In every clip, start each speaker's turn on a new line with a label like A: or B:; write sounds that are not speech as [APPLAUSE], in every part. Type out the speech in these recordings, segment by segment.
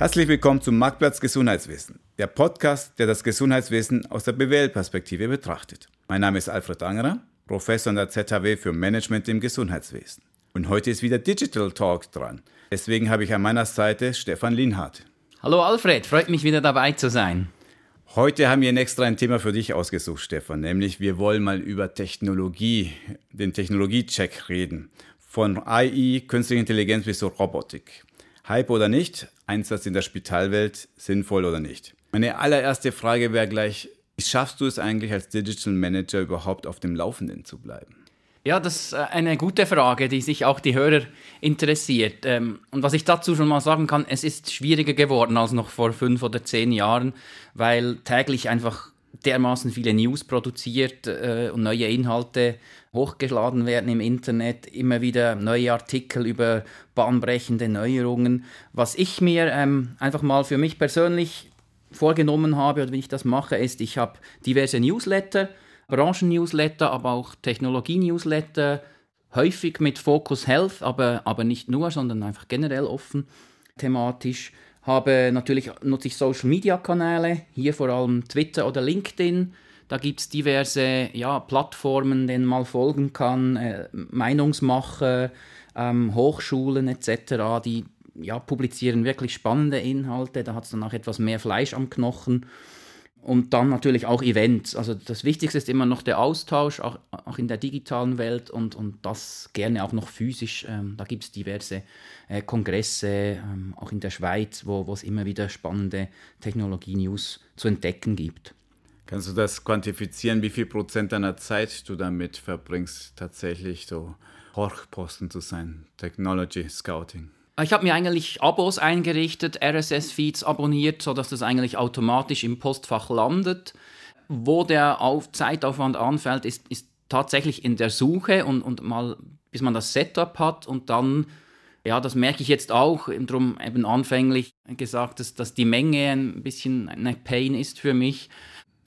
A: Herzlich willkommen zum Marktplatz Gesundheitswesen, der Podcast, der das Gesundheitswesen aus der BWL-Perspektive betrachtet. Mein Name ist Alfred Angerer, Professor an der ZHW für Management im Gesundheitswesen. Und heute ist wieder Digital Talk dran. Deswegen habe ich an meiner Seite Stefan Linhardt.
B: Hallo Alfred, freut mich wieder dabei zu sein.
A: Heute haben wir extra ein Thema für dich ausgesucht, Stefan, nämlich wir wollen mal über Technologie, den Technologiecheck reden. Von AI, künstliche Intelligenz bis zur Robotik. Hype oder nicht, Einsatz in der Spitalwelt, sinnvoll oder nicht. Meine allererste Frage wäre gleich, wie schaffst du es eigentlich als Digital Manager überhaupt auf dem Laufenden zu bleiben?
B: Ja, das ist äh, eine gute Frage, die sich auch die Hörer interessiert. Ähm, und was ich dazu schon mal sagen kann, es ist schwieriger geworden als noch vor fünf oder zehn Jahren, weil täglich einfach dermaßen viele News produziert äh, und neue Inhalte hochgeladen werden im Internet, immer wieder neue Artikel über bahnbrechende Neuerungen. Was ich mir ähm, einfach mal für mich persönlich vorgenommen habe oder wie ich das mache, ist, ich habe diverse Newsletter, Branchen-Newsletter, aber auch Technologie-Newsletter, häufig mit Fokus Health, aber, aber nicht nur, sondern einfach generell offen thematisch. Habe natürlich nutze ich Social Media Kanäle, hier vor allem Twitter oder LinkedIn. Da gibt es diverse ja, Plattformen, denen man folgen kann, äh, Meinungsmacher, ähm, Hochschulen etc., die ja, publizieren wirklich spannende Inhalte. Da hat es dann auch etwas mehr Fleisch am Knochen. Und dann natürlich auch Events. Also das Wichtigste ist immer noch der Austausch, auch, auch in der digitalen Welt und, und das gerne auch noch physisch. Ähm, da gibt es diverse äh, Kongresse, ähm, auch in der Schweiz, wo es immer wieder spannende Technologie-News zu entdecken gibt.
A: Kannst du das quantifizieren, wie viel Prozent deiner Zeit du damit verbringst, tatsächlich so Horchposten zu sein, Technology Scouting?
B: Ich habe mir eigentlich Abos eingerichtet, RSS-Feeds abonniert, sodass das eigentlich automatisch im Postfach landet. Wo der Auf Zeitaufwand anfällt, ist, ist tatsächlich in der Suche und, und mal, bis man das Setup hat und dann, ja, das merke ich jetzt auch, darum eben anfänglich gesagt, dass, dass die Menge ein bisschen eine Pain ist für mich,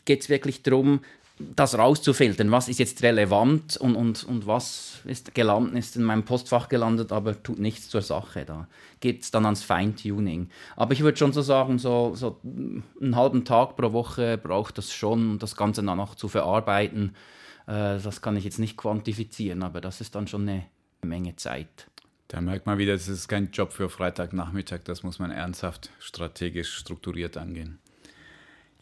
B: geht es wirklich darum, das rauszufiltern, was ist jetzt relevant und, und, und was ist gelandet, ist in meinem Postfach gelandet, aber tut nichts zur Sache. Da geht es dann ans Feintuning. Aber ich würde schon so sagen, so, so einen halben Tag pro Woche braucht das schon, das Ganze dann noch zu verarbeiten. Äh, das kann ich jetzt nicht quantifizieren, aber das ist dann schon eine Menge Zeit.
A: Da merkt man wieder, das ist kein Job für Freitagnachmittag, das muss man ernsthaft strategisch strukturiert angehen.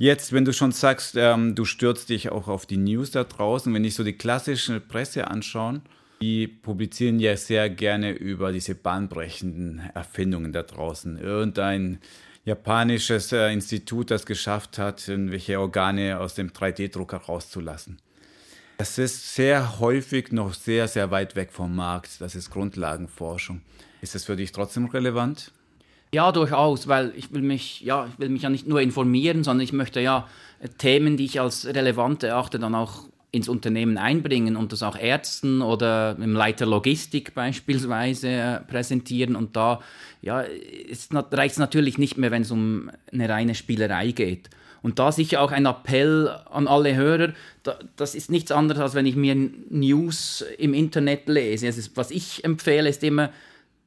A: Jetzt, wenn du schon sagst, ähm, du stürzt dich auch auf die News da draußen, wenn ich so die klassische Presse anschaue, die publizieren ja sehr gerne über diese bahnbrechenden Erfindungen da draußen. Irgendein japanisches äh, Institut, das geschafft hat, irgendwelche Organe aus dem 3D-Drucker rauszulassen. Das ist sehr häufig noch sehr, sehr weit weg vom Markt. Das ist Grundlagenforschung. Ist das für dich trotzdem relevant?
B: Ja, durchaus, weil ich will mich, ja, ich will mich ja nicht nur informieren, sondern ich möchte ja äh, Themen, die ich als relevant erachte, dann auch ins Unternehmen einbringen und das auch Ärzten oder im Leiter Logistik beispielsweise äh, präsentieren. Und da ja, reicht es natürlich nicht mehr, wenn es um eine reine Spielerei geht. Und da sicher auch ein Appell an alle Hörer, da, das ist nichts anderes, als wenn ich mir News im Internet lese. Also was ich empfehle, ist immer,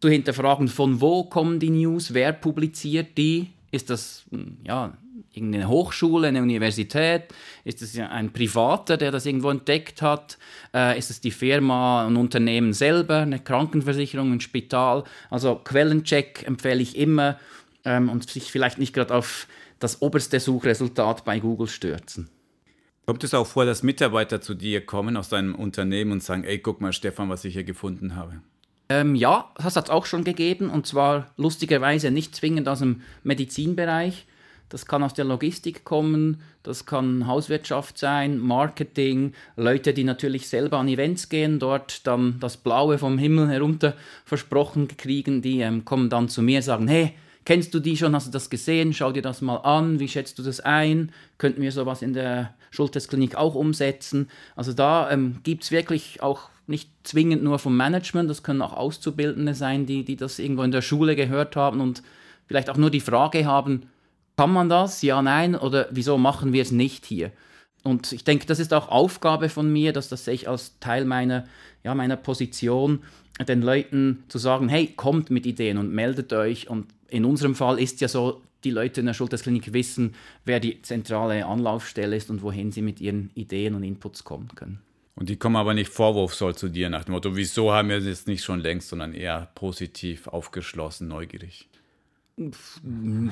B: zu hinterfragen, von wo kommen die News, wer publiziert die, ist das hm, ja, irgendeine Hochschule, eine Universität, ist es ein Privater, der das irgendwo entdeckt hat, äh, ist es die Firma, ein Unternehmen selber, eine Krankenversicherung, ein Spital. Also Quellencheck empfehle ich immer ähm, und sich vielleicht nicht gerade auf das oberste Suchresultat bei Google stürzen.
A: Kommt es auch vor, dass Mitarbeiter zu dir kommen aus deinem Unternehmen und sagen, ey, guck mal, Stefan, was ich hier gefunden habe?
B: Ähm, ja, das hat es auch schon gegeben und zwar lustigerweise nicht zwingend aus dem Medizinbereich. Das kann aus der Logistik kommen, das kann Hauswirtschaft sein, Marketing, Leute, die natürlich selber an Events gehen, dort dann das Blaue vom Himmel herunter versprochen kriegen, die ähm, kommen dann zu mir und sagen, hey, kennst du die schon, hast du das gesehen, schau dir das mal an, wie schätzt du das ein, könnten wir sowas in der Schultesklinik auch umsetzen. Also da ähm, gibt es wirklich auch nicht zwingend nur vom Management, das können auch Auszubildende sein, die, die das irgendwo in der Schule gehört haben und vielleicht auch nur die Frage haben, kann man das? Ja, nein, oder wieso machen wir es nicht hier? Und ich denke, das ist auch Aufgabe von mir, dass das sehe ich als Teil meiner, ja, meiner Position, den Leuten zu sagen, hey, kommt mit Ideen und meldet euch und in unserem Fall ist ja so, die Leute in der Schultersklinik wissen, wer die zentrale Anlaufstelle ist und wohin sie mit ihren Ideen und Inputs kommen können.
A: Und die kommen aber nicht vorwurfsvoll zu dir nach dem Motto, wieso haben wir das nicht schon längst, sondern eher positiv, aufgeschlossen, neugierig.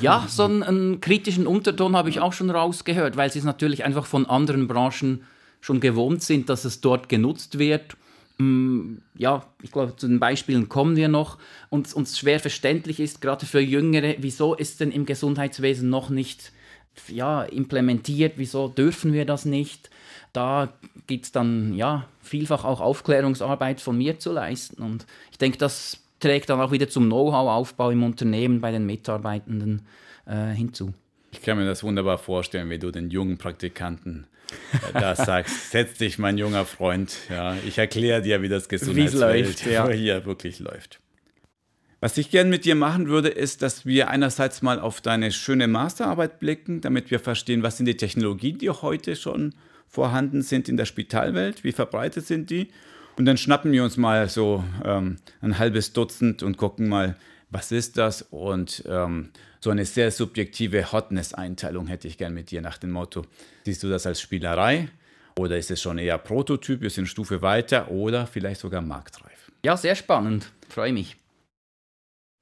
B: Ja, so einen, einen kritischen Unterton habe ich auch schon rausgehört, weil sie es natürlich einfach von anderen Branchen schon gewohnt sind, dass es dort genutzt wird. Mm, ja, ich glaube, zu den Beispielen kommen wir noch. Und uns schwer verständlich ist, gerade für Jüngere, wieso ist denn im Gesundheitswesen noch nicht ja, implementiert, wieso dürfen wir das nicht? Da gibt es dann ja vielfach auch Aufklärungsarbeit von mir zu leisten. Und ich denke, das trägt dann auch wieder zum Know-how-Aufbau im Unternehmen bei den Mitarbeitenden äh, hinzu.
A: Ich kann mir das wunderbar vorstellen, wie du den jungen Praktikanten äh, da [LAUGHS] sagst, setz dich, mein junger Freund. Ja, ich erkläre dir, wie das Gesundheitswelt ja. hier wirklich läuft. Was ich gern mit dir machen würde, ist, dass wir einerseits mal auf deine schöne Masterarbeit blicken, damit wir verstehen, was sind die Technologien, die heute schon vorhanden sind in der Spitalwelt, wie verbreitet sind die und dann schnappen wir uns mal so ähm, ein halbes Dutzend und gucken mal, was ist das? Und ähm, so eine sehr subjektive Hotness-Einteilung hätte ich gern mit dir nach dem Motto, siehst du das als Spielerei oder ist es schon eher Prototyp, wir sind Stufe weiter oder vielleicht sogar marktreif?
B: Ja, sehr spannend, freue mich.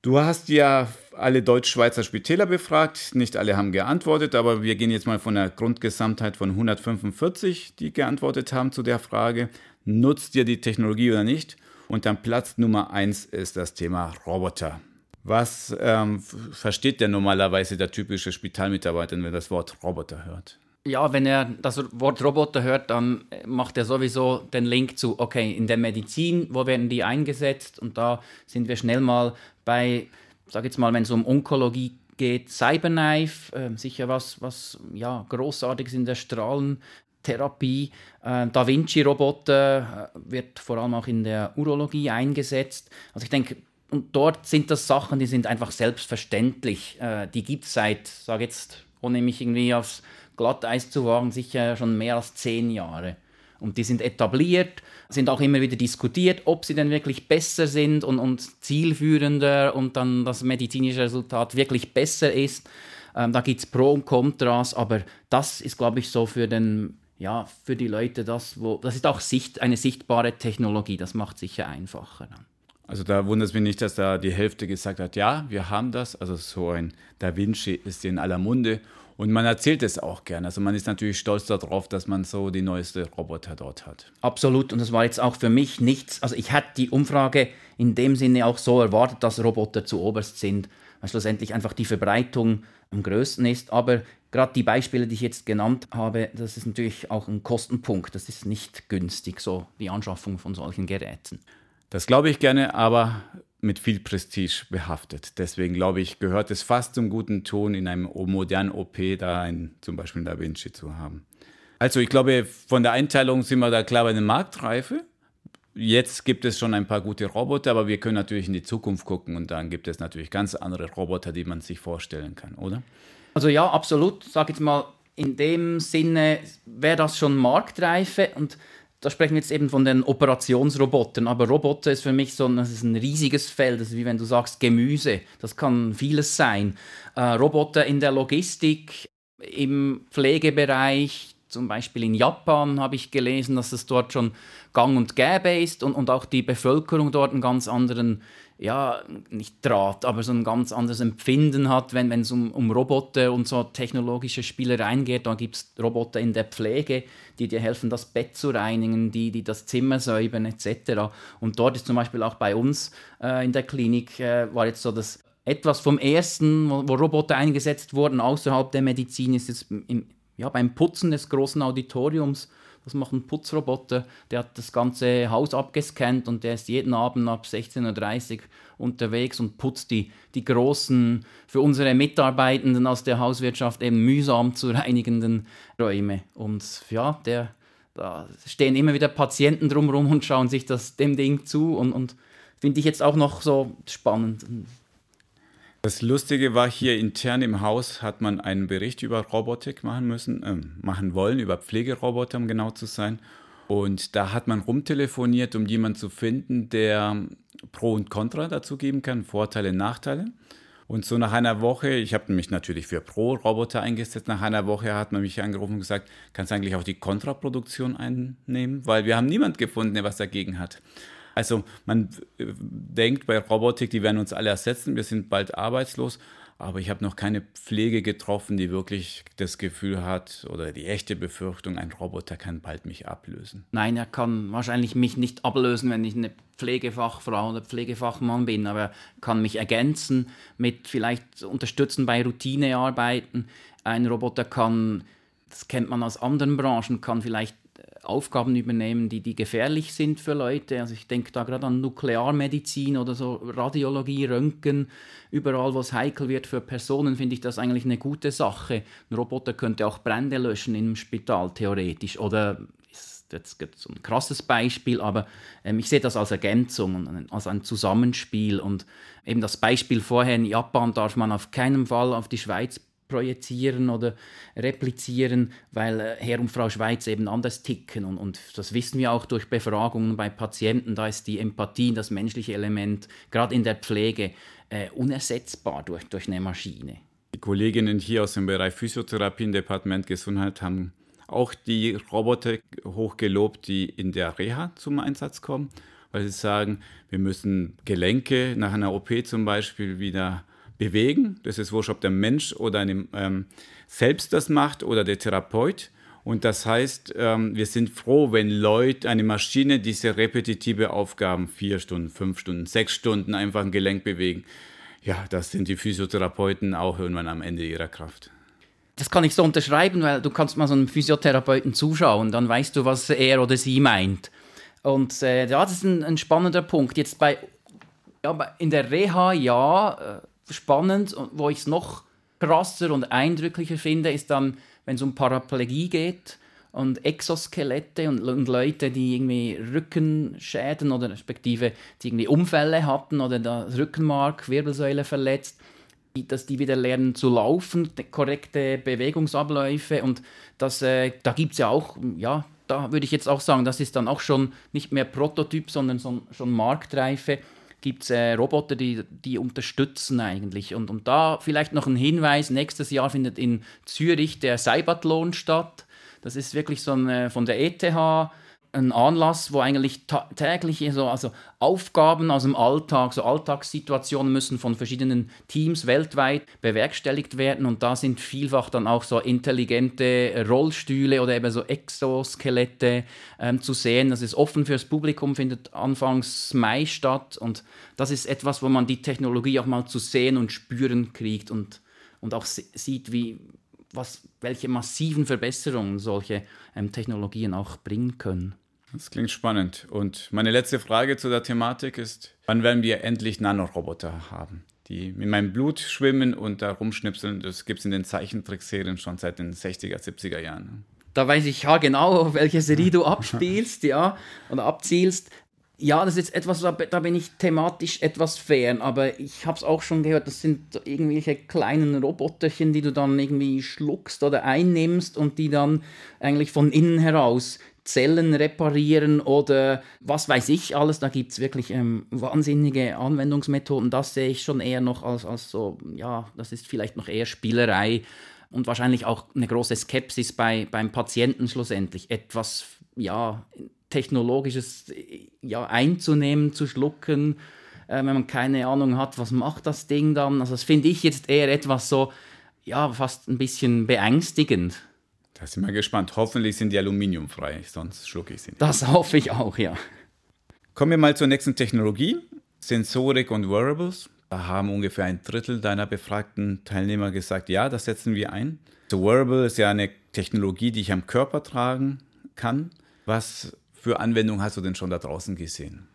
A: Du hast ja alle Deutsch-Schweizer Spitäler befragt. Nicht alle haben geantwortet, aber wir gehen jetzt mal von der Grundgesamtheit von 145, die geantwortet haben zu der Frage nutzt ihr die Technologie oder nicht? Und dann Platz Nummer eins ist das Thema Roboter. Was ähm, versteht denn normalerweise der typische Spitalmitarbeiter, wenn er das Wort Roboter hört?
B: Ja, wenn er das Wort Roboter hört, dann macht er sowieso den Link zu, okay, in der Medizin, wo werden die eingesetzt? Und da sind wir schnell mal bei, sag jetzt mal, wenn es um Onkologie geht, Cyberknife, äh, sicher was, was ja, Großartiges in der Strahlen, Therapie. Äh, da Vinci-Roboter äh, wird vor allem auch in der Urologie eingesetzt. Also ich denke, und dort sind das Sachen, die sind einfach selbstverständlich. Äh, die gibt es seit, sage jetzt, ohne mich irgendwie aufs Glatteis zu wagen, sicher schon mehr als zehn Jahre. Und die sind etabliert, sind auch immer wieder diskutiert, ob sie denn wirklich besser sind und, und zielführender und dann das medizinische Resultat wirklich besser ist. Ähm, da gibt es Pro und Kontras, aber das ist, glaube ich, so für den ja, für die Leute das, wo, das ist auch Sicht, eine sichtbare Technologie, das macht sicher einfacher.
A: Also da wundert es mich nicht, dass da die Hälfte gesagt hat, ja, wir haben das. Also so ein Da Vinci ist in aller Munde und man erzählt es auch gerne. Also man ist natürlich stolz darauf, dass man so die neueste Roboter dort hat.
B: Absolut. Und das war jetzt auch für mich nichts. Also ich hatte die Umfrage in dem Sinne auch so erwartet, dass Roboter zu oberst sind, weil schlussendlich einfach die Verbreitung am größten ist. Aber gerade die Beispiele, die ich jetzt genannt habe, das ist natürlich auch ein Kostenpunkt. Das ist nicht günstig, so die Anschaffung von solchen Geräten.
A: Das glaube ich gerne, aber mit viel Prestige behaftet. Deswegen glaube ich, gehört es fast zum guten Ton, in einem modernen OP da ein, zum Beispiel Da Vinci zu haben. Also ich glaube, von der Einteilung sind wir da klar bei der Marktreife. Jetzt gibt es schon ein paar gute Roboter, aber wir können natürlich in die Zukunft gucken und dann gibt es natürlich ganz andere Roboter, die man sich vorstellen kann, oder?
B: Also ja, absolut. Sag jetzt mal, in dem Sinne wäre das schon Marktreife und da sprechen wir jetzt eben von den Operationsrobotern, aber Roboter ist für mich so ein, das ist ein riesiges Feld, das ist wie wenn du sagst Gemüse, das kann vieles sein. Äh, Roboter in der Logistik, im Pflegebereich, zum Beispiel in Japan habe ich gelesen, dass es dort schon gang und gäbe ist und, und auch die Bevölkerung dort einen ganz anderen ja, nicht Draht, aber so ein ganz anderes Empfinden hat, wenn es um, um Roboter und so technologische Spielereien geht. Da gibt es Roboter in der Pflege, die dir helfen, das Bett zu reinigen, die, die das Zimmer säubern etc. Und dort ist zum Beispiel auch bei uns äh, in der Klinik, äh, war jetzt so das etwas vom ersten, wo, wo, Roboter eingesetzt wurden außerhalb der Medizin, ist es im, ja, beim Putzen des großen Auditoriums das macht ein Putzroboter, der hat das ganze Haus abgescannt und der ist jeden Abend ab 16.30 Uhr unterwegs und putzt die, die großen, für unsere Mitarbeitenden aus der Hauswirtschaft eben mühsam zu reinigenden Räume. Und ja, der, da stehen immer wieder Patienten drumherum und schauen sich das, dem Ding zu und, und finde ich jetzt auch noch so spannend.
A: Das Lustige war hier intern im Haus hat man einen Bericht über Robotik machen müssen, äh, machen wollen, über Pflegeroboter, um genau zu sein. Und da hat man rumtelefoniert, um jemanden zu finden, der Pro und Contra dazu geben kann, Vorteile, Nachteile. Und so nach einer Woche, ich habe mich natürlich für Pro-Roboter eingesetzt, nach einer Woche hat man mich angerufen und gesagt, kannst du eigentlich auch die Kontraproduktion einnehmen? Weil wir haben niemand gefunden, der was dagegen hat. Also man äh, denkt bei Robotik, die werden uns alle ersetzen, wir sind bald arbeitslos. Aber ich habe noch keine Pflege getroffen, die wirklich das Gefühl hat oder die echte Befürchtung, ein Roboter kann bald mich ablösen.
B: Nein, er kann wahrscheinlich mich nicht ablösen, wenn ich eine Pflegefachfrau oder Pflegefachmann bin, aber er kann mich ergänzen mit vielleicht unterstützen bei Routinearbeiten. Ein Roboter kann, das kennt man aus anderen Branchen, kann vielleicht Aufgaben übernehmen, die, die gefährlich sind für Leute. Also ich denke da gerade an Nuklearmedizin oder so Radiologie, Röntgen. Überall, wo es heikel wird für Personen, finde ich das eigentlich eine gute Sache. Ein Roboter könnte auch Brände löschen im Spital, theoretisch. Oder jetzt gibt es ein krasses Beispiel, aber ähm, ich sehe das als Ergänzung, als ein Zusammenspiel. Und eben das Beispiel vorher in Japan darf man auf keinen Fall auf die Schweiz projizieren oder replizieren, weil äh, Herr und Frau Schweiz eben anders ticken. Und, und das wissen wir auch durch Befragungen bei Patienten. Da ist die Empathie, das menschliche Element, gerade in der Pflege, äh, unersetzbar durch, durch eine Maschine.
A: Die Kolleginnen hier aus dem Bereich Physiotherapie im Departement Gesundheit haben auch die Roboter hochgelobt, die in der Reha zum Einsatz kommen, weil sie sagen, wir müssen Gelenke nach einer OP zum Beispiel wieder bewegen. Das ist wurscht, ob der Mensch oder eine, ähm, selbst das macht oder der Therapeut. Und das heißt, ähm, wir sind froh, wenn Leute, eine Maschine diese repetitive Aufgaben, vier Stunden, fünf Stunden, sechs Stunden einfach ein Gelenk bewegen. Ja, das sind die Physiotherapeuten auch irgendwann am Ende ihrer Kraft.
B: Das kann ich so unterschreiben, weil du kannst mal so einem Physiotherapeuten zuschauen, dann weißt du, was er oder sie meint. Und äh, ja, das ist ein, ein spannender Punkt. Jetzt bei ja, in der Reha, ja, äh, spannend und wo ich es noch krasser und eindrücklicher finde, ist dann, wenn es um Paraplegie geht und Exoskelette und, und, Leute, die irgendwie Rückenschäden oder respektive die irgendwie Unfälle hatten oder das Rückenmark, Wirbelsäule verletzt, dass die wieder lernen zu laufen, korrekte Bewegungsabläufe und das, äh, da gibt es ja auch, ja, da würde ich jetzt auch sagen, das ist dann auch schon nicht mehr Prototyp, sondern so, schon Marktreife gibt es äh, Roboter, die, die unterstützen eigentlich. Und, und da vielleicht noch ein Hinweis, nächstes Jahr findet in Zürich der Cybathlon statt. Das ist wirklich so ein, äh, von der ETH ein Anlass, wo eigentlich täglich so, also Aufgaben aus dem Alltag, so Alltagssituationen müssen von verschiedenen Teams weltweit bewerkstelligt werden und da sind vielfach dann auch so intelligente Rollstühle oder eben so Exoskelette ähm, zu sehen. Das ist offen fürs Publikum, findet Anfangs Mai statt und das ist etwas, wo man die Technologie auch mal zu sehen und spüren kriegt und, und auch sieht, wie, was, welche massiven Verbesserungen solche ähm, Technologien auch bringen können.
A: Das klingt spannend. Und meine letzte Frage zu der Thematik ist, wann werden wir endlich Nanoroboter haben, die in meinem Blut schwimmen und da rumschnipseln? Das gibt es in den Zeichentrickserien schon seit den 60er, 70er Jahren.
B: Da weiß ich ja genau, auf [LAUGHS] welche Serie du [LAUGHS] abspielst, ja, oder abzielst. Ja, das ist jetzt etwas, da bin ich thematisch etwas fern, aber ich habe es auch schon gehört, das sind irgendwelche kleinen Roboterchen, die du dann irgendwie schluckst oder einnimmst und die dann eigentlich von innen heraus Zellen reparieren oder was weiß ich alles. Da gibt es wirklich ähm, wahnsinnige Anwendungsmethoden. Das sehe ich schon eher noch als, als so, ja, das ist vielleicht noch eher Spielerei und wahrscheinlich auch eine große Skepsis bei, beim Patienten schlussendlich. Etwas, ja, Technologisches ja, einzunehmen, zu schlucken, äh, wenn man keine Ahnung hat, was macht das Ding dann. Also das finde ich jetzt eher etwas so, ja, fast ein bisschen beängstigend.
A: Da sind wir gespannt. Hoffentlich sind die aluminiumfrei, sonst schlucke ich sie nicht.
B: Das hoffe ich auch, ja.
A: Kommen wir mal zur nächsten Technologie. Sensorik und Wearables. Da haben ungefähr ein Drittel deiner befragten Teilnehmer gesagt, ja, das setzen wir ein. So Wearable ist ja eine Technologie, die ich am Körper tragen kann. Was für Anwendungen hast du denn schon da draußen gesehen?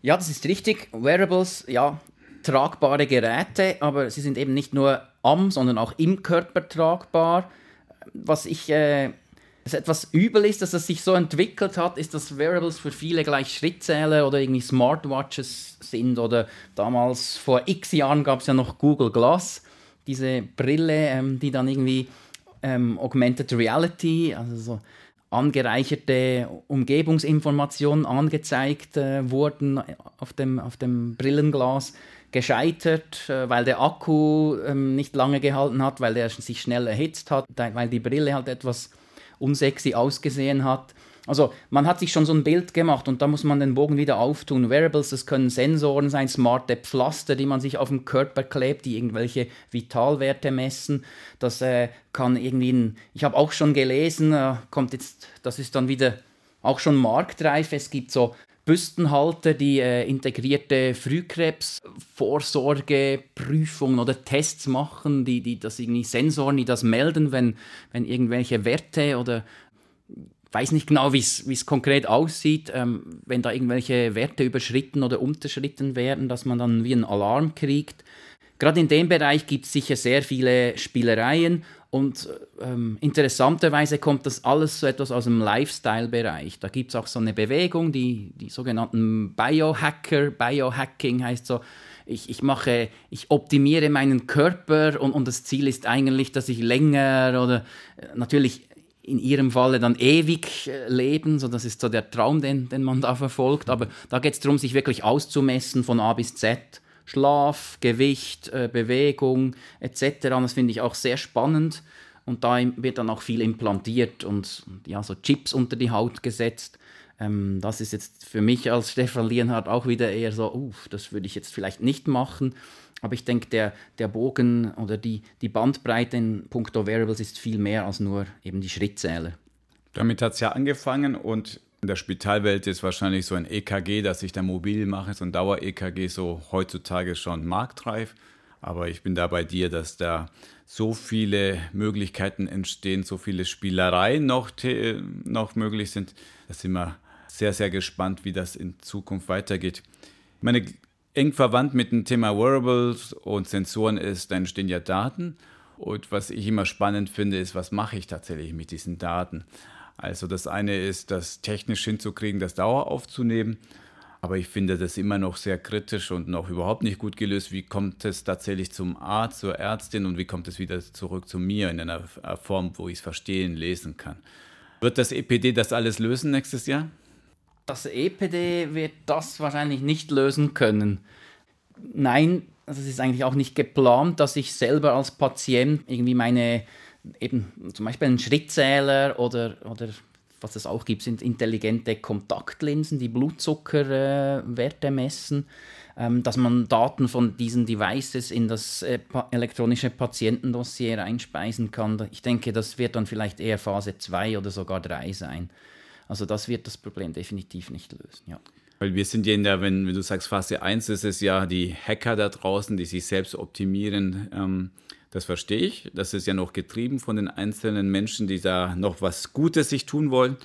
B: Ja, das ist richtig. Wearables, ja, tragbare Geräte, aber sie sind eben nicht nur am, sondern auch im Körper tragbar was ich äh, was etwas übel ist, dass es sich so entwickelt hat, ist, dass Wearables für viele gleich Schrittzähler oder irgendwie Smartwatches sind. Oder damals vor x Jahren gab es ja noch Google Glass, diese Brille, ähm, die dann irgendwie ähm, Augmented Reality, also so angereicherte Umgebungsinformationen angezeigt äh, wurden auf dem, auf dem Brillenglas gescheitert, äh, weil der Akku ähm, nicht lange gehalten hat, weil der sich schnell erhitzt hat, weil die Brille halt etwas unsexy ausgesehen hat. Also man hat sich schon so ein Bild gemacht und da muss man den Bogen wieder auftun. Wearables, das können Sensoren sein, smarte Pflaster, die man sich auf dem Körper klebt, die irgendwelche Vitalwerte messen. Das äh, kann irgendwie, ein, ich habe auch schon gelesen, äh, kommt jetzt, das ist dann wieder auch schon marktreif. Es gibt so Büstenhalter, die äh, integrierte Frühkrebsvorsorgeprüfungen oder Tests machen, die, die das irgendwie Sensoren, die das melden, wenn, wenn irgendwelche Werte oder weiß nicht genau, wie es konkret aussieht, ähm, wenn da irgendwelche Werte überschritten oder unterschritten werden, dass man dann wie einen Alarm kriegt. Gerade in dem Bereich gibt es sicher sehr viele Spielereien und ähm, interessanterweise kommt das alles so etwas aus dem Lifestyle-Bereich. Da gibt es auch so eine Bewegung, die, die sogenannten Biohacker, Biohacking heißt so, ich, ich mache, ich optimiere meinen Körper und, und das Ziel ist eigentlich, dass ich länger oder äh, natürlich in ihrem Falle dann ewig äh, leben, so das ist so der Traum, den, den man da verfolgt. Aber da geht es darum, sich wirklich auszumessen von A bis Z. Schlaf, Gewicht, äh, Bewegung etc. Das finde ich auch sehr spannend. Und da wird dann auch viel implantiert und ja, so Chips unter die Haut gesetzt. Ähm, das ist jetzt für mich als Stefan Lienhardt auch wieder eher so, uh, das würde ich jetzt vielleicht nicht machen. Aber ich denke, der, der Bogen oder die, die Bandbreite in puncto Variables ist viel mehr als nur eben die Schrittzähler.
A: Damit hat es ja angefangen und in der Spitalwelt ist wahrscheinlich so ein EKG, das ich da mobil mache, so ein Dauer-EKG, so heutzutage schon marktreif. Aber ich bin da bei dir, dass da so viele Möglichkeiten entstehen, so viele Spielereien noch, noch möglich sind. Da sind wir sehr, sehr gespannt, wie das in Zukunft weitergeht. Meine eng verwandt mit dem Thema Wearables und Sensoren ist, da entstehen ja Daten. Und was ich immer spannend finde, ist, was mache ich tatsächlich mit diesen Daten? Also das eine ist, das technisch hinzukriegen, das Dauer aufzunehmen. Aber ich finde das immer noch sehr kritisch und noch überhaupt nicht gut gelöst. Wie kommt es tatsächlich zum Arzt, zur Ärztin und wie kommt es wieder zurück zu mir in einer Form, wo ich es verstehen, lesen kann? Wird das EPD das alles lösen nächstes Jahr?
B: das EPD wird das wahrscheinlich nicht lösen können. Nein, das ist eigentlich auch nicht geplant, dass ich selber als Patient irgendwie meine, eben zum Beispiel einen Schrittzähler oder, oder was es auch gibt, sind intelligente Kontaktlinsen, die Blutzuckerwerte äh, messen, ähm, dass man Daten von diesen Devices in das äh, pa elektronische Patientendossier einspeisen kann. Ich denke, das wird dann vielleicht eher Phase 2 oder sogar 3 sein. Also das wird das Problem definitiv nicht lösen, ja.
A: Weil wir sind ja in der, wenn, wenn du sagst Phase 1, ist es ja die Hacker da draußen, die sich selbst optimieren. Ähm, das verstehe ich. Das ist ja noch getrieben von den einzelnen Menschen, die da noch was Gutes sich tun wollen.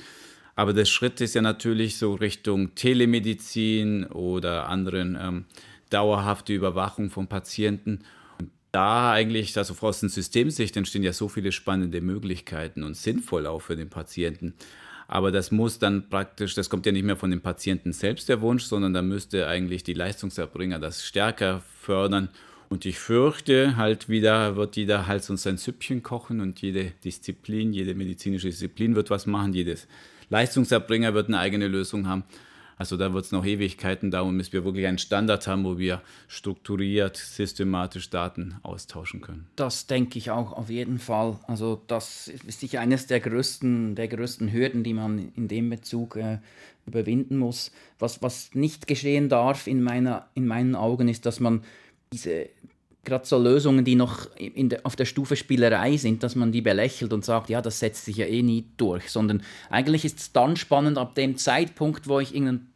A: Aber der Schritt ist ja natürlich so Richtung Telemedizin oder anderen ähm, dauerhafte Überwachung von Patienten. Und da eigentlich, also aus dem Systemsicht entstehen ja so viele spannende Möglichkeiten und sinnvoll auch für den Patienten. Aber das muss dann praktisch, das kommt ja nicht mehr von dem Patienten selbst der Wunsch, sondern da müsste eigentlich die Leistungserbringer das stärker fördern. Und ich fürchte, halt wieder wird jeder Hals und sein Süppchen kochen und jede Disziplin, jede medizinische Disziplin wird was machen, jedes Leistungserbringer wird eine eigene Lösung haben. Also da wird es noch Ewigkeiten dauern, bis wir wirklich einen Standard haben, wo wir strukturiert, systematisch Daten austauschen können.
B: Das denke ich auch auf jeden Fall. Also das ist sicher eines der größten, der größten Hürden, die man in dem Bezug äh, überwinden muss. Was, was nicht geschehen darf in, meiner, in meinen Augen, ist, dass man diese gerade so Lösungen, die noch de, auf der Stufe Spielerei sind, dass man die belächelt und sagt, ja, das setzt sich ja eh nie durch, sondern eigentlich ist es dann spannend, ab dem Zeitpunkt, wo ich irgendein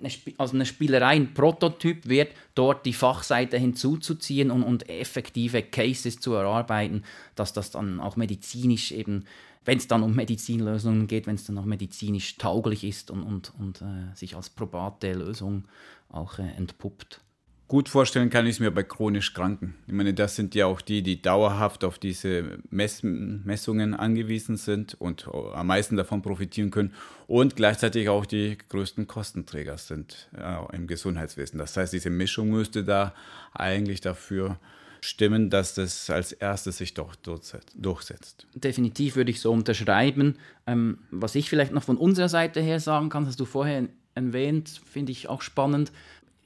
B: eine, also eine Spielerei, ein Prototyp wird, dort die Fachseite hinzuzuziehen und, und effektive Cases zu erarbeiten, dass das dann auch medizinisch eben, wenn es dann um Medizinlösungen geht, wenn es dann auch medizinisch tauglich ist und, und, und äh, sich als probate Lösung auch äh, entpuppt.
A: Gut vorstellen kann ich es mir bei chronisch Kranken. Ich meine, das sind ja auch die, die dauerhaft auf diese Mess Messungen angewiesen sind und am meisten davon profitieren können und gleichzeitig auch die größten Kostenträger sind äh, im Gesundheitswesen. Das heißt, diese Mischung müsste da eigentlich dafür stimmen, dass das als erstes sich doch durchsetzt.
B: Definitiv würde ich so unterschreiben. Ähm, was ich vielleicht noch von unserer Seite her sagen kann, hast du vorher erwähnt, finde ich auch spannend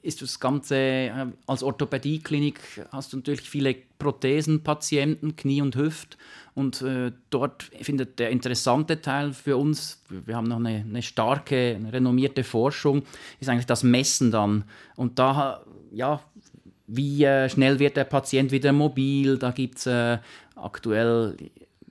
B: ist das Ganze, äh, als Orthopädieklinik hast du natürlich viele Prothesenpatienten, Knie und Hüft. Und äh, dort findet der interessante Teil für uns, wir haben noch eine, eine starke, eine renommierte Forschung, ist eigentlich das Messen dann. Und da, ja, wie äh, schnell wird der Patient wieder mobil? Da gibt es äh, aktuell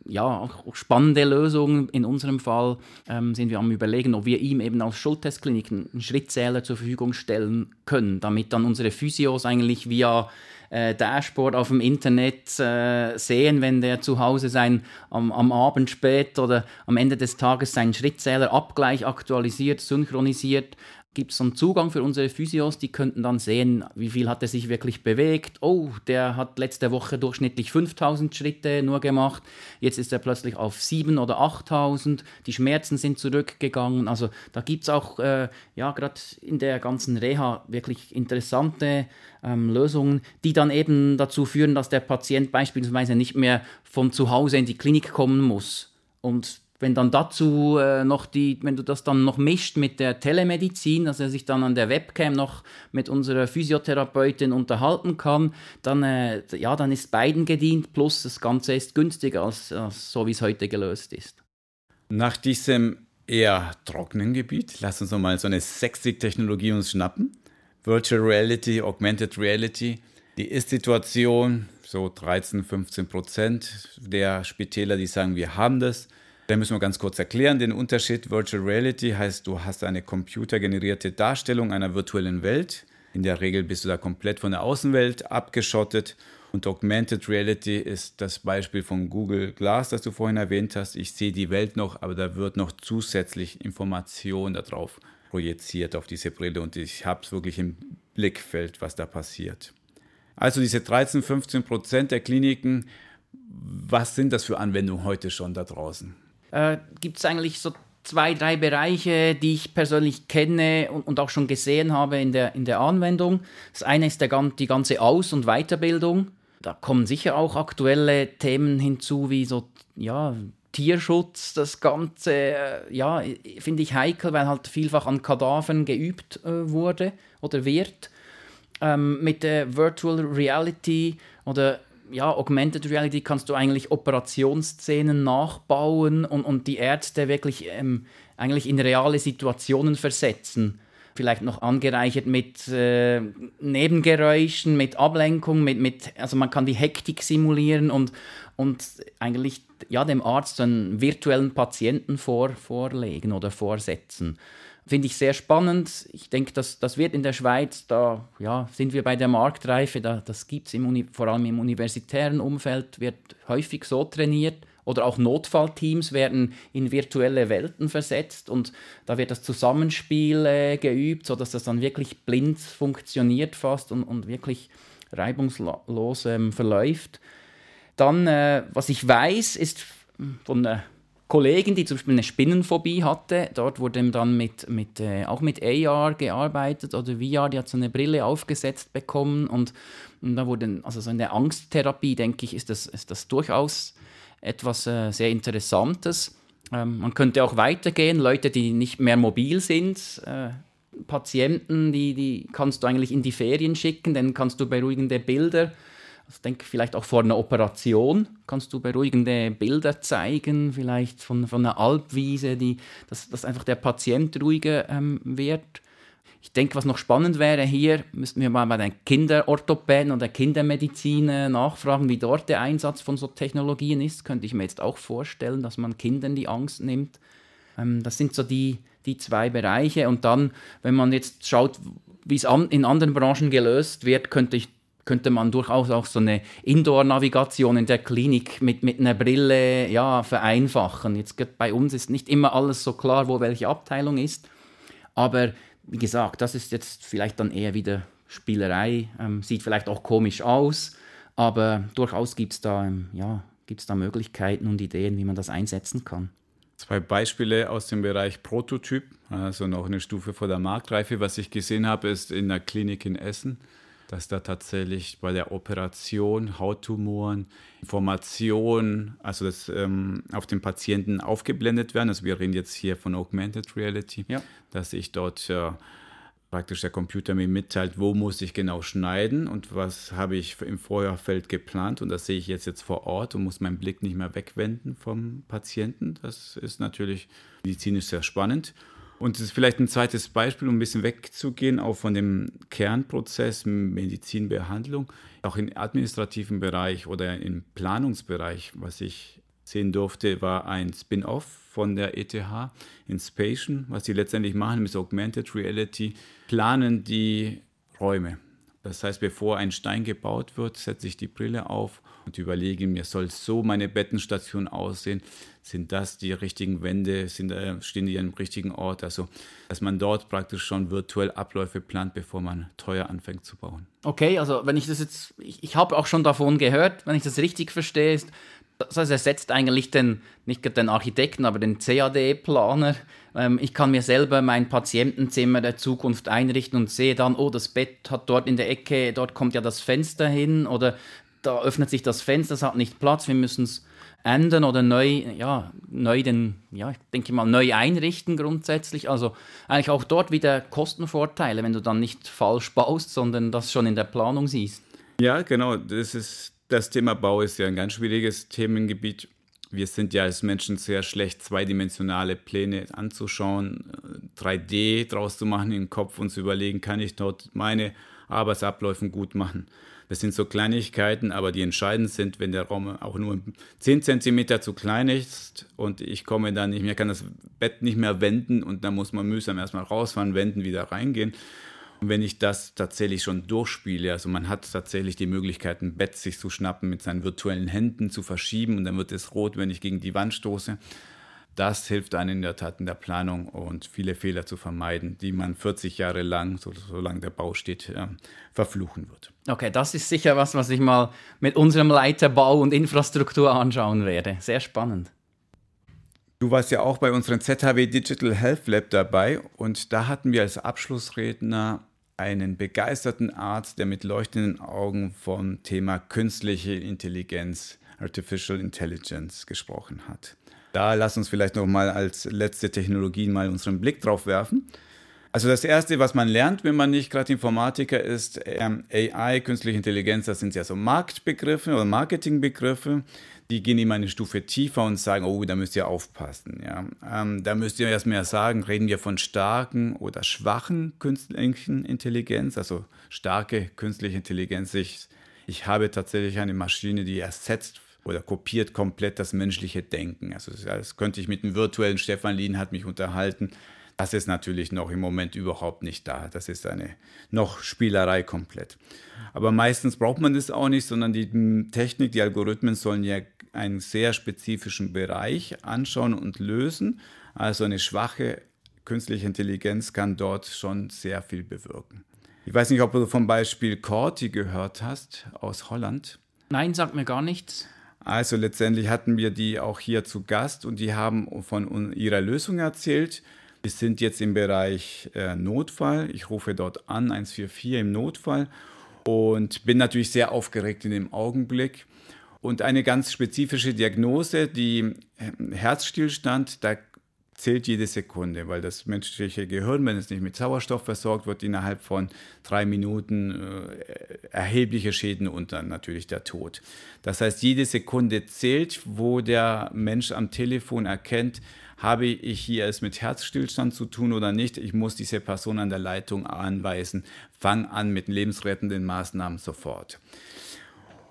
B: ja, auch spannende Lösungen. In unserem Fall ähm, sind wir am Überlegen, ob wir ihm eben als Schultestklinik einen Schrittzähler zur Verfügung stellen können, damit dann unsere Physios eigentlich via äh, Dashboard auf dem Internet äh, sehen, wenn der zu Hause sein am, am Abend spät oder am Ende des Tages seinen Schrittzählerabgleich aktualisiert, synchronisiert gibt es so einen Zugang für unsere Physios, die könnten dann sehen, wie viel hat er sich wirklich bewegt. Oh, der hat letzte Woche durchschnittlich 5000 Schritte nur gemacht, jetzt ist er plötzlich auf 7 oder 8000, die Schmerzen sind zurückgegangen. Also da gibt es auch, äh, ja, gerade in der ganzen Reha wirklich interessante ähm, Lösungen, die dann eben dazu führen, dass der Patient beispielsweise nicht mehr von zu Hause in die Klinik kommen muss. Und wenn dann dazu äh, noch die, wenn du das dann noch mischt mit der Telemedizin, dass er sich dann an der Webcam noch mit unserer Physiotherapeutin unterhalten kann, dann, äh, ja, dann ist beiden gedient, plus das Ganze ist günstiger als, als so, wie es heute gelöst ist.
A: Nach diesem eher trockenen Gebiet, lass uns noch mal so eine sexy Technologie uns schnappen. Virtual Reality, Augmented Reality. Die Ist-Situation, so 13, 15 Prozent der Spitäler, die sagen, wir haben das. Da müssen wir ganz kurz erklären, den Unterschied. Virtual Reality heißt, du hast eine computergenerierte Darstellung einer virtuellen Welt. In der Regel bist du da komplett von der Außenwelt abgeschottet. Und Augmented Reality ist das Beispiel von Google Glass, das du vorhin erwähnt hast. Ich sehe die Welt noch, aber da wird noch zusätzlich Information darauf projiziert, auf diese Brille. Und ich habe es wirklich im Blickfeld, was da passiert. Also diese 13, 15 Prozent der Kliniken, was sind das für Anwendungen heute schon da draußen?
B: Äh, gibt es eigentlich so zwei, drei Bereiche, die ich persönlich kenne und, und, auch schon gesehen habe in der, in der Anwendung. Das eine ist der, die ganze Aus- und Weiterbildung. Da kommen sicher auch aktuelle Themen hinzu, wie so, ja, Tierschutz, das Ganze, äh, ja, finde ich heikel, weil halt vielfach an Kadavern geübt äh, wurde oder wird. Ähm, mit der Virtual Reality oder ja, Augmented Reality kannst du eigentlich Operationsszenen nachbauen und, und die Ärzte wirklich ähm, eigentlich in reale Situationen versetzen. Vielleicht noch angereichert mit äh, Nebengeräuschen, mit Ablenkung, mit, mit, also man kann die Hektik simulieren und, und eigentlich ja, dem Arzt einen virtuellen Patienten vor, vorlegen oder vorsetzen. Finde ich sehr spannend. Ich denke, das, das wird in der Schweiz, da ja, sind wir bei der Marktreife, da, das gibt es vor allem im universitären Umfeld, wird häufig so trainiert. Oder auch Notfallteams werden in virtuelle Welten versetzt und da wird das Zusammenspiel äh, geübt, sodass das dann wirklich blind funktioniert fast und, und wirklich reibungslos ähm, verläuft. Dann, äh, was ich weiß, ist von der Kollegin, die zum Beispiel eine Spinnenphobie hatte, dort wurde dann mit, mit, äh, auch mit AR gearbeitet oder VR, die hat so eine Brille aufgesetzt bekommen und, und da wurde, also so in der Angsttherapie, denke ich, ist das, ist das durchaus etwas äh, sehr Interessantes. Ähm, man könnte auch weitergehen, Leute, die nicht mehr mobil sind, äh, Patienten, die, die kannst du eigentlich in die Ferien schicken, dann kannst du beruhigende Bilder ich denke, vielleicht auch vor einer Operation kannst du beruhigende Bilder zeigen, vielleicht von, von einer Alpwiese, die, dass, dass einfach der Patient ruhiger ähm, wird. Ich denke, was noch spannend wäre hier, müssten wir mal bei den Kinderorthopäden oder Kindermedizin nachfragen, wie dort der Einsatz von so Technologien ist. Könnte ich mir jetzt auch vorstellen, dass man Kindern die Angst nimmt. Ähm, das sind so die, die zwei Bereiche. Und dann, wenn man jetzt schaut, wie es an, in anderen Branchen gelöst wird, könnte ich könnte man durchaus auch so eine Indoor-Navigation in der Klinik mit, mit einer Brille ja, vereinfachen. Jetzt bei uns ist nicht immer alles so klar, wo welche Abteilung ist. Aber wie gesagt, das ist jetzt vielleicht dann eher wieder Spielerei, ähm, sieht vielleicht auch komisch aus, aber durchaus gibt es da, ähm, ja, da Möglichkeiten und Ideen, wie man das einsetzen kann.
A: Zwei Beispiele aus dem Bereich Prototyp, also noch eine Stufe vor der Marktreife. Was ich gesehen habe, ist in der Klinik in Essen dass da tatsächlich bei der Operation Hauttumoren Informationen, also das ähm, auf den Patienten aufgeblendet werden. Also wir reden jetzt hier von Augmented Reality, ja. dass ich dort äh, praktisch der Computer mir mitteilt, wo muss ich genau schneiden und was habe ich im Vorherfeld geplant und das sehe ich jetzt jetzt vor Ort und muss meinen Blick nicht mehr wegwenden vom Patienten. Das ist natürlich medizinisch sehr spannend. Und es ist vielleicht ein zweites Beispiel, um ein bisschen wegzugehen, auch von dem Kernprozess Medizinbehandlung, auch im administrativen Bereich oder im Planungsbereich, was ich sehen durfte, war ein Spin-off von der ETH Inspation. Was sie letztendlich machen mit Augmented Reality, planen die Räume. Das heißt, bevor ein Stein gebaut wird, setze ich die Brille auf und überlege mir, soll so meine Bettenstation aussehen? Sind das die richtigen Wände? Sind, äh, stehen die am richtigen Ort? Also, dass man dort praktisch schon virtuell Abläufe plant, bevor man teuer anfängt zu bauen.
B: Okay, also wenn ich das jetzt, ich, ich habe auch schon davon gehört, wenn ich das richtig verstehe, ist, das ersetzt eigentlich den, nicht den Architekten, aber den CAD-Planer. Ähm, ich kann mir selber mein Patientenzimmer der Zukunft einrichten und sehe dann, oh, das Bett hat dort in der Ecke, dort kommt ja das Fenster hin oder da öffnet sich das Fenster, das hat nicht Platz, wir müssen es ändern oder neu, ja, neu den, ja, ich denke mal, neu einrichten grundsätzlich. Also eigentlich auch dort wieder Kostenvorteile, wenn du dann nicht falsch baust, sondern das schon in der Planung siehst.
A: Ja, genau. Das ist das Thema Bau ist ja ein ganz schwieriges Themengebiet. Wir sind ja als Menschen sehr schlecht, zweidimensionale Pläne anzuschauen, 3D draus zu machen im Kopf und zu überlegen, kann ich dort meine Arbeitsabläufe gut machen. Das sind so Kleinigkeiten, aber die entscheidend sind, wenn der Raum auch nur 10 cm zu klein ist und ich komme dann nicht mehr, kann das Bett nicht mehr wenden und dann muss man mühsam erstmal rausfahren, wenden, wieder reingehen. Und wenn ich das tatsächlich schon durchspiele, also man hat tatsächlich die Möglichkeit, ein Bett sich zu schnappen, mit seinen virtuellen Händen zu verschieben und dann wird es rot, wenn ich gegen die Wand stoße. Das hilft einem in der Tat in der Planung und viele Fehler zu vermeiden, die man 40 Jahre lang, so, solange der Bau steht, äh, verfluchen wird.
B: Okay, das ist sicher was, was ich mal mit unserem Leiter Bau und Infrastruktur anschauen werde. Sehr spannend.
A: Du warst ja auch bei unserem ZHW Digital Health Lab dabei und da hatten wir als Abschlussredner einen begeisterten Arzt, der mit leuchtenden Augen vom Thema künstliche Intelligenz, Artificial Intelligence gesprochen hat. Da lass uns vielleicht noch mal als letzte Technologie mal unseren Blick drauf werfen. Also das Erste, was man lernt, wenn man nicht gerade Informatiker ist, ähm, AI, künstliche Intelligenz, das sind ja so Marktbegriffe oder Marketingbegriffe die gehen immer eine Stufe tiefer und sagen, oh, da müsst ihr aufpassen. Ja. Ähm, da müsst ihr erst mehr sagen, reden wir von starken oder schwachen künstlichen Intelligenz, also starke künstliche Intelligenz. Ich, ich habe tatsächlich eine Maschine, die ersetzt oder kopiert komplett das menschliche Denken. Also das könnte ich mit einem virtuellen Stefan Lien hat mich unterhalten. Das ist natürlich noch im Moment überhaupt nicht da. Das ist eine noch Spielerei komplett. Aber meistens braucht man das auch nicht, sondern die Technik, die Algorithmen sollen ja einen sehr spezifischen Bereich anschauen und lösen. Also eine schwache künstliche Intelligenz kann dort schon sehr viel bewirken. Ich weiß nicht, ob du vom Beispiel Corti gehört hast aus Holland.
B: Nein, sagt mir gar nichts.
A: Also letztendlich hatten wir die auch hier zu Gast und die haben von ihrer Lösung erzählt. Wir sind jetzt im Bereich äh, Notfall. Ich rufe dort an, 144 im Notfall und bin natürlich sehr aufgeregt in dem Augenblick. Und eine ganz spezifische Diagnose, die ähm, Herzstillstand, da zählt jede Sekunde, weil das menschliche Gehirn, wenn es nicht mit Sauerstoff versorgt wird, innerhalb von drei Minuten äh, erhebliche Schäden und dann natürlich der Tod. Das heißt, jede Sekunde zählt, wo der Mensch am Telefon erkennt, habe ich hier es mit Herzstillstand zu tun oder nicht? Ich muss diese Person an der Leitung anweisen. Fang an mit lebensrettenden Maßnahmen sofort.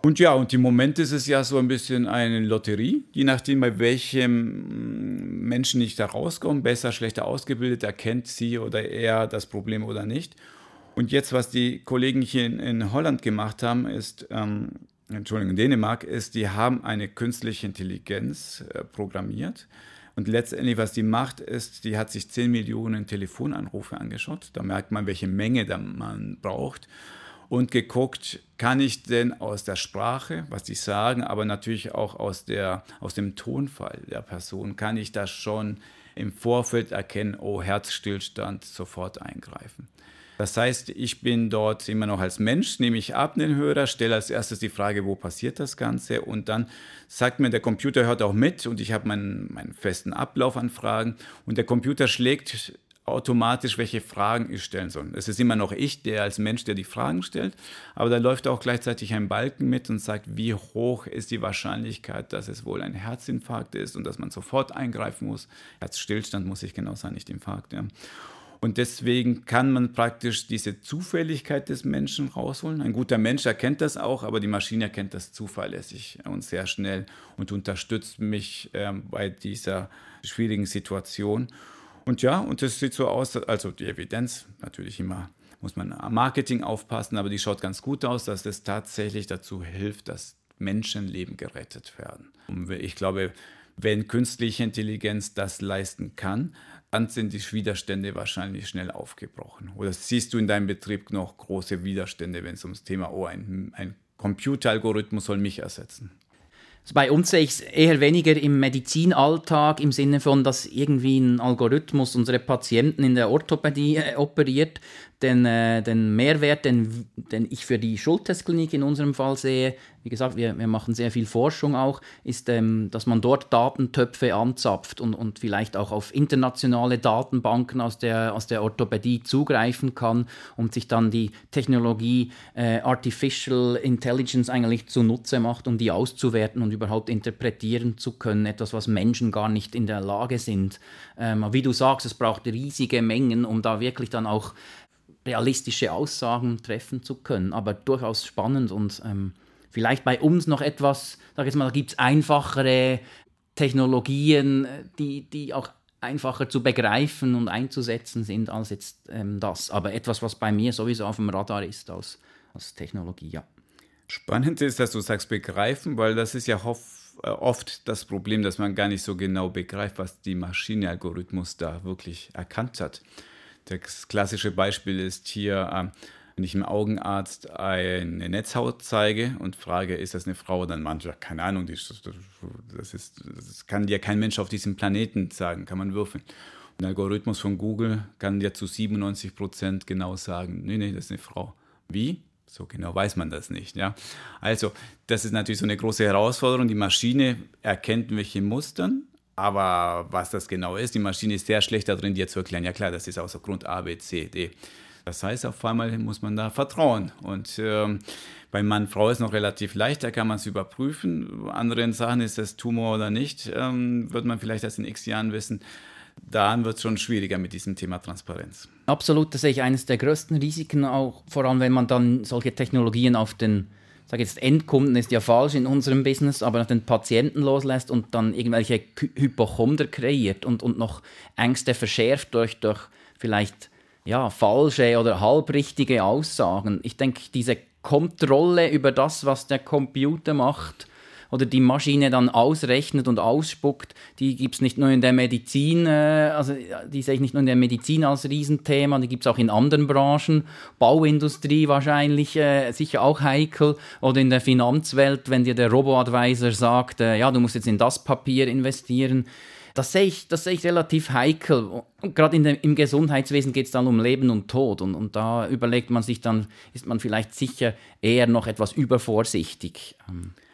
A: Und ja, und im Moment ist es ja so ein bisschen eine Lotterie, je nachdem, bei welchem Menschen ich da rauskomme, besser, schlechter ausgebildet, erkennt sie oder er das Problem oder nicht. Und jetzt, was die Kollegen hier in, in Holland gemacht haben, ist, ähm, Entschuldigung, in Dänemark, ist, die haben eine künstliche Intelligenz äh, programmiert. Und letztendlich, was die macht, ist, die hat sich 10 Millionen Telefonanrufe angeschaut. Da merkt man, welche Menge da man braucht und geguckt, kann ich denn aus der Sprache, was die sagen, aber natürlich auch aus, der, aus dem Tonfall der Person, kann ich das schon im Vorfeld erkennen, oh, Herzstillstand, sofort eingreifen. Das heißt, ich bin dort immer noch als Mensch, nehme ich ab den Hörer, stelle als erstes die Frage, wo passiert das Ganze und dann sagt mir, der Computer hört auch mit und ich habe meinen, meinen festen Ablauf an Fragen und der Computer schlägt automatisch, welche Fragen ich stellen soll. Es ist immer noch ich, der als Mensch, der die Fragen stellt, aber da läuft auch gleichzeitig ein Balken mit und sagt, wie hoch ist die Wahrscheinlichkeit, dass es wohl ein Herzinfarkt ist und dass man sofort eingreifen muss. Herzstillstand muss ich genau sein, nicht Infarkt. Ja. Und deswegen kann man praktisch diese Zufälligkeit des Menschen rausholen. Ein guter Mensch erkennt das auch, aber die Maschine erkennt das zuverlässig und sehr schnell und unterstützt mich äh, bei dieser schwierigen Situation. Und ja, und es sieht so aus, also die Evidenz natürlich immer muss man am Marketing aufpassen, aber die schaut ganz gut aus, dass es tatsächlich dazu hilft, dass Menschenleben gerettet werden. Und ich glaube, wenn künstliche Intelligenz das leisten kann, dann sind die Widerstände wahrscheinlich schnell aufgebrochen. Oder siehst du in deinem Betrieb noch große Widerstände, wenn es ums Thema, oh, ein, ein Computeralgorithmus soll mich ersetzen?
B: Also bei uns sehe ich es eher weniger im Medizinalltag im Sinne von, dass irgendwie ein Algorithmus unsere Patienten in der Orthopädie äh, operiert. Den, äh, den Mehrwert, den, den ich für die Schultestklinik in unserem Fall sehe, wie gesagt, wir, wir machen sehr viel Forschung auch, ist, ähm, dass man dort Datentöpfe anzapft und, und vielleicht auch auf internationale Datenbanken aus der, aus der Orthopädie zugreifen kann und sich dann die Technologie äh, Artificial Intelligence eigentlich zunutze macht, um die auszuwerten und überhaupt interpretieren zu können. Etwas, was Menschen gar nicht in der Lage sind. Ähm, wie du sagst, es braucht riesige Mengen, um da wirklich dann auch realistische Aussagen treffen zu können. Aber durchaus spannend und ähm, Vielleicht bei uns noch etwas, sag jetzt mal, da gibt es einfachere Technologien, die, die auch einfacher zu begreifen und einzusetzen sind als jetzt ähm, das. Aber etwas, was bei mir sowieso auf dem Radar ist als, als Technologie, ja.
A: Spannend ist, dass du sagst begreifen, weil das ist ja äh, oft das Problem, dass man gar nicht so genau begreift, was die Maschinenalgorithmus da wirklich erkannt hat. Das klassische Beispiel ist hier, äh, wenn ich dem Augenarzt eine Netzhaut zeige und frage, ist das eine Frau oder ein Mann, ja, keine Ahnung, das, ist, das kann dir kein Mensch auf diesem Planeten sagen, kann man würfeln. Ein Algorithmus von Google kann dir zu 97 Prozent genau sagen, nee, nee, das ist eine Frau. Wie? So genau weiß man das nicht. Ja? Also, das ist natürlich so eine große Herausforderung. Die Maschine erkennt welche Mustern, aber was das genau ist, die Maschine ist sehr schlecht darin, dir zu erklären. Ja klar, das ist außer Grund A, B, C, D. Das heißt, auf einmal muss man da vertrauen. Und ähm, bei Mann, Frau ist noch relativ leicht, da kann man es überprüfen. Anderen Sachen ist es Tumor oder nicht, ähm, wird man vielleicht erst in x Jahren wissen. Dann wird es schon schwieriger mit diesem Thema Transparenz.
B: Absolut, das sehe ich eines der größten Risiken auch, vor allem wenn man dann solche Technologien auf den sage jetzt Endkunden ist ja falsch in unserem Business, aber den Patienten loslässt und dann irgendwelche Hypochonder kreiert und, und noch Ängste verschärft durch, durch vielleicht ja, falsche oder halbrichtige Aussagen. Ich denke, diese Kontrolle über das, was der Computer macht oder die Maschine dann ausrechnet und ausspuckt, die gibt es nicht nur in der Medizin, äh, also die sehe ich nicht nur in der Medizin als Riesenthema, die gibt es auch in anderen Branchen, Bauindustrie wahrscheinlich äh, sicher auch heikel oder in der Finanzwelt, wenn dir der Robo-Advisor sagt, äh, ja, du musst jetzt in das Papier investieren. Das sehe ich, das sehe ich relativ heikel. Und gerade im Gesundheitswesen geht es dann um Leben und Tod. Und, und da überlegt man sich dann, ist man vielleicht sicher eher noch etwas übervorsichtig.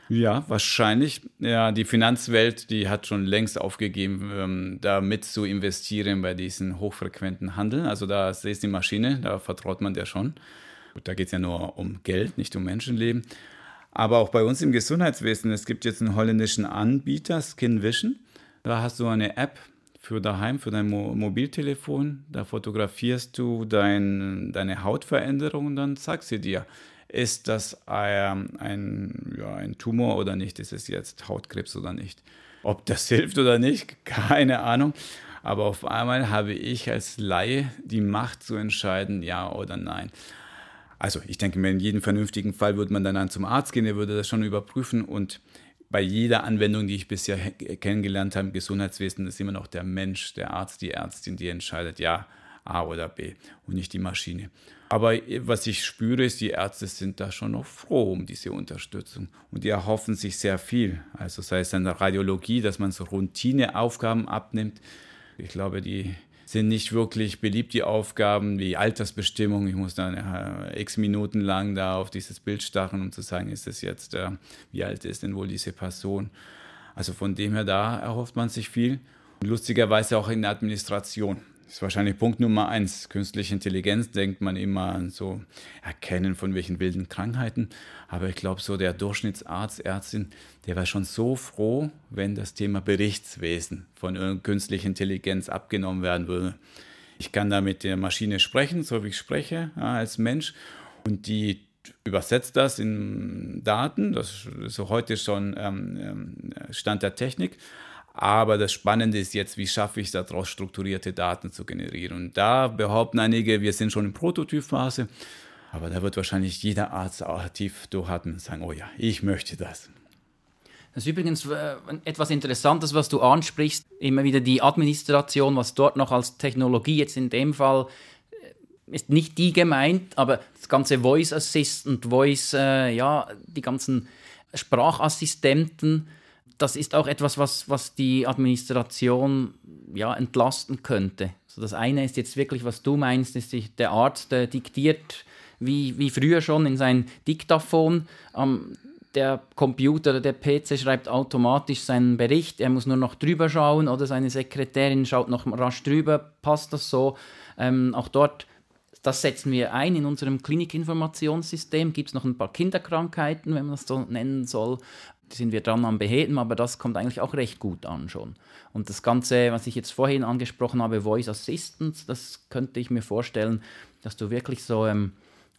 A: Ja, wahrscheinlich. Ja, die Finanzwelt, die hat schon längst aufgegeben, ähm, da mit zu investieren bei diesen hochfrequenten Handeln. Also da ist die Maschine, da vertraut man der schon. Gut, da geht es ja nur um Geld, nicht um Menschenleben. Aber auch bei uns im Gesundheitswesen, es gibt jetzt einen holländischen Anbieter, Skin Vision. Da hast du eine App für daheim, für dein Mo Mobiltelefon. Da fotografierst du dein, deine Hautveränderung und dann sagst sie dir, ist das ein, ein, ja, ein Tumor oder nicht? Ist es jetzt Hautkrebs oder nicht? Ob das [LAUGHS] hilft oder nicht, keine Ahnung. Aber auf einmal habe ich als Laie die Macht zu entscheiden, ja oder nein. Also ich denke mir, in jedem vernünftigen Fall würde man dann zum Arzt gehen, der würde das schon überprüfen und bei jeder Anwendung, die ich bisher kennengelernt habe im Gesundheitswesen, ist immer noch der Mensch, der Arzt, die Ärztin, die entscheidet, ja, A oder B und nicht die Maschine. Aber was ich spüre, ist, die Ärzte sind da schon noch froh um diese Unterstützung und die erhoffen sich sehr viel. Also sei es in der Radiologie, dass man so Routineaufgaben abnimmt. Ich glaube, die sind nicht wirklich beliebt, die Aufgaben wie Altersbestimmung. Ich muss dann äh, x Minuten lang da auf dieses Bild starren, um zu sagen, ist es jetzt, äh, wie alt ist denn wohl diese Person? Also von dem her, da erhofft man sich viel. Und lustigerweise auch in der Administration. Ist wahrscheinlich Punkt Nummer eins. Künstliche Intelligenz denkt man immer an so Erkennen von welchen wilden Krankheiten. Aber ich glaube, so der Durchschnittsarzt, Ärztin, der wäre schon so froh, wenn das Thema Berichtswesen von künstlicher Intelligenz abgenommen werden würde. Ich kann da mit der Maschine sprechen, so wie ich spreche als Mensch. Und die übersetzt das in Daten. Das ist so heute schon ähm, ähm Stand der Technik. Aber das Spannende ist jetzt, wie schaffe ich es daraus, strukturierte Daten zu generieren. Und da behaupten einige, wir sind schon in Prototypphase. Aber da wird wahrscheinlich jeder Arzt tief durchatmen und sagen, oh ja, ich möchte das.
B: Das ist übrigens äh, etwas Interessantes, was du ansprichst. Immer wieder die Administration, was dort noch als Technologie jetzt in dem Fall äh, ist nicht die gemeint, aber das ganze Voice Assistant, Voice, äh, ja, die ganzen Sprachassistenten, das ist auch etwas, was, was die Administration ja, entlasten könnte. Also das eine ist jetzt wirklich, was du meinst, ist der Arzt, der diktiert wie, wie früher schon in sein Diktaphon. Ähm, der Computer oder der PC schreibt automatisch seinen Bericht, er muss nur noch drüber schauen oder seine Sekretärin schaut noch rasch drüber, passt das so. Ähm, auch dort, das setzen wir ein in unserem Klinikinformationssystem. Gibt es noch ein paar Kinderkrankheiten, wenn man das so nennen soll, sind wir dran am Beheben, aber das kommt eigentlich auch recht gut an schon. Und das Ganze, was ich jetzt vorhin angesprochen habe, Voice Assistance, das könnte ich mir vorstellen, dass du wirklich so ähm,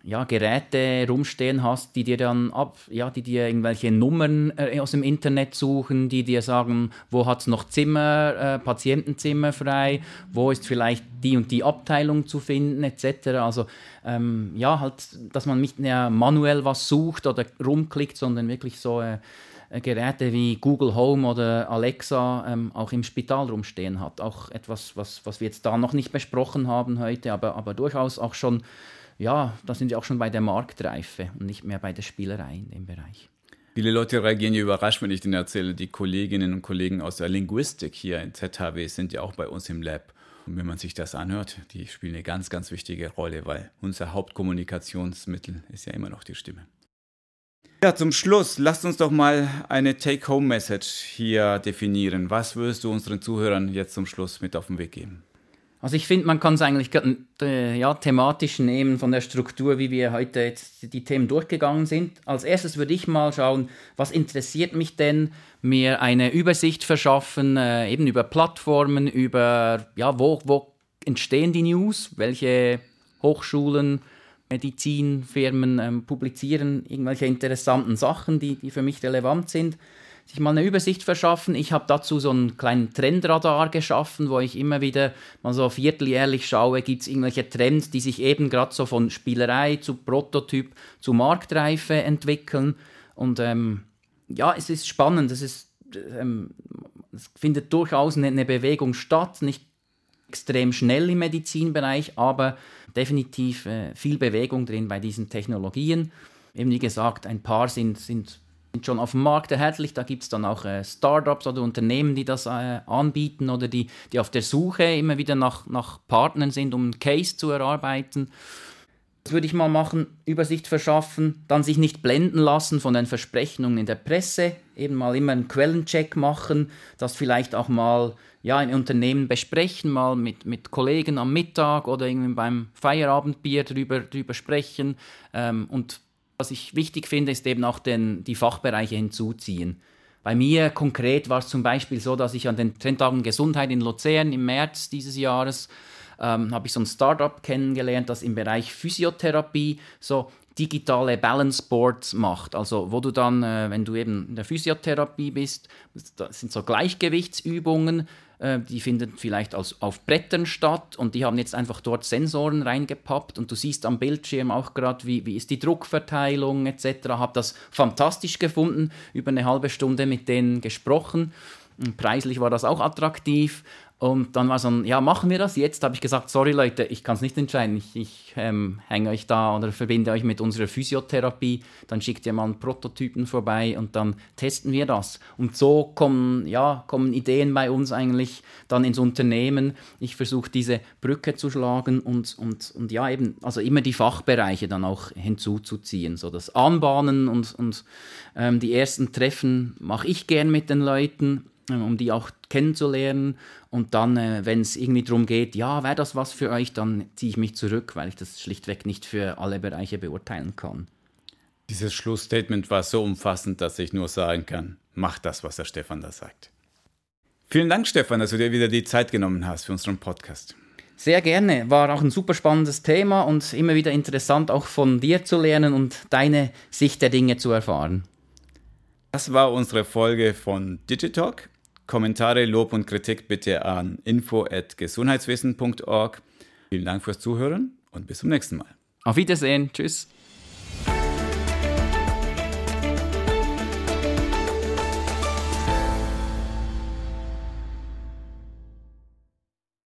B: ja, Geräte rumstehen hast, die dir dann ab, ja, die dir irgendwelche Nummern äh, aus dem Internet suchen, die dir sagen, wo hat es noch Zimmer, äh, Patientenzimmer frei, wo ist vielleicht die und die Abteilung zu finden, etc. Also ähm, ja, halt, dass man nicht mehr manuell was sucht oder rumklickt, sondern wirklich so äh, Geräte wie Google Home oder Alexa ähm, auch im Spital rumstehen hat. Auch etwas, was, was wir jetzt da noch nicht besprochen haben heute, aber, aber durchaus auch schon, ja, da sind wir auch schon bei der Marktreife und nicht mehr bei der Spielerei in dem Bereich.
A: Viele Leute reagieren ja überrascht, wenn ich denen erzähle, die Kolleginnen und Kollegen aus der Linguistik hier in ZHW sind ja auch bei uns im Lab. Und wenn man sich das anhört, die spielen eine ganz, ganz wichtige Rolle, weil unser Hauptkommunikationsmittel ist ja immer noch die Stimme. Ja, zum Schluss, lasst uns doch mal eine Take-Home-Message hier definieren. Was würdest du unseren Zuhörern jetzt zum Schluss mit auf den Weg geben?
B: Also ich finde, man kann es eigentlich äh, ja, thematisch nehmen von der Struktur, wie wir heute jetzt die Themen durchgegangen sind. Als erstes würde ich mal schauen, was interessiert mich denn, mir eine Übersicht verschaffen, äh, eben über Plattformen, über, ja, wo, wo entstehen die News, welche Hochschulen, Medizinfirmen ähm, publizieren irgendwelche interessanten Sachen, die, die für mich relevant sind. Sich mal eine Übersicht verschaffen. Ich habe dazu so einen kleinen Trendradar geschaffen, wo ich immer wieder mal so vierteljährlich schaue, gibt es irgendwelche Trends, die sich eben gerade so von Spielerei zu Prototyp zu Marktreife entwickeln. Und ähm, ja, es ist spannend. Es, ist, ähm, es findet durchaus eine, eine Bewegung statt, nicht extrem schnell im Medizinbereich, aber definitiv äh, viel Bewegung drin bei diesen Technologien. Eben wie gesagt, ein paar sind, sind, sind schon auf dem Markt erhältlich. Da gibt es dann auch äh, Startups oder Unternehmen, die das äh, anbieten oder die, die auf der Suche immer wieder nach, nach Partnern sind, um einen Case zu erarbeiten. Das würde ich mal machen, Übersicht verschaffen, dann sich nicht blenden lassen von den Versprechungen in der Presse, eben mal immer einen Quellencheck machen, das vielleicht auch mal ja, in Unternehmen besprechen, mal mit, mit Kollegen am Mittag oder irgendwie beim Feierabendbier drüber, drüber sprechen. Ähm, und was ich wichtig finde, ist eben auch den, die Fachbereiche hinzuziehen. Bei mir konkret war es zum Beispiel so, dass ich an den Trendtagen Gesundheit in Luzern im März dieses Jahres ähm, habe ich so ein Startup kennengelernt, das im Bereich Physiotherapie so digitale Balance Boards macht. Also wo du dann, äh, wenn du eben in der Physiotherapie bist, das sind so Gleichgewichtsübungen, äh, die finden vielleicht als, auf Brettern statt und die haben jetzt einfach dort Sensoren reingepappt und du siehst am Bildschirm auch gerade, wie, wie ist die Druckverteilung etc. Habe das fantastisch gefunden, über eine halbe Stunde mit denen gesprochen. Preislich war das auch attraktiv und dann war so ja, machen wir das jetzt? habe ich gesagt, sorry Leute, ich kann es nicht entscheiden. Ich, ich ähm, hänge euch da oder verbinde euch mit unserer Physiotherapie. Dann schickt ihr mal einen Prototypen vorbei und dann testen wir das. Und so kommen, ja, kommen Ideen bei uns eigentlich dann ins Unternehmen. Ich versuche diese Brücke zu schlagen und, und, und ja, eben, also immer die Fachbereiche dann auch hinzuzuziehen. So das Anbahnen und, und ähm, die ersten Treffen mache ich gern mit den Leuten um die auch kennenzulernen. Und dann, äh, wenn es irgendwie darum geht, ja, wäre das was für euch, dann ziehe ich mich zurück, weil ich das schlichtweg nicht für alle Bereiche beurteilen kann.
A: Dieses Schlussstatement war so umfassend, dass ich nur sagen kann, mach das, was der Stefan da sagt. Vielen Dank, Stefan, dass du dir wieder die Zeit genommen hast für unseren Podcast.
B: Sehr gerne. War auch ein super spannendes Thema und immer wieder interessant, auch von dir zu lernen und deine Sicht der Dinge zu erfahren.
A: Das war unsere Folge von Digitalk. Kommentare, Lob und Kritik bitte an info.gesundheitswesen.org. Vielen Dank fürs Zuhören und bis zum nächsten Mal.
B: Auf Wiedersehen. Tschüss.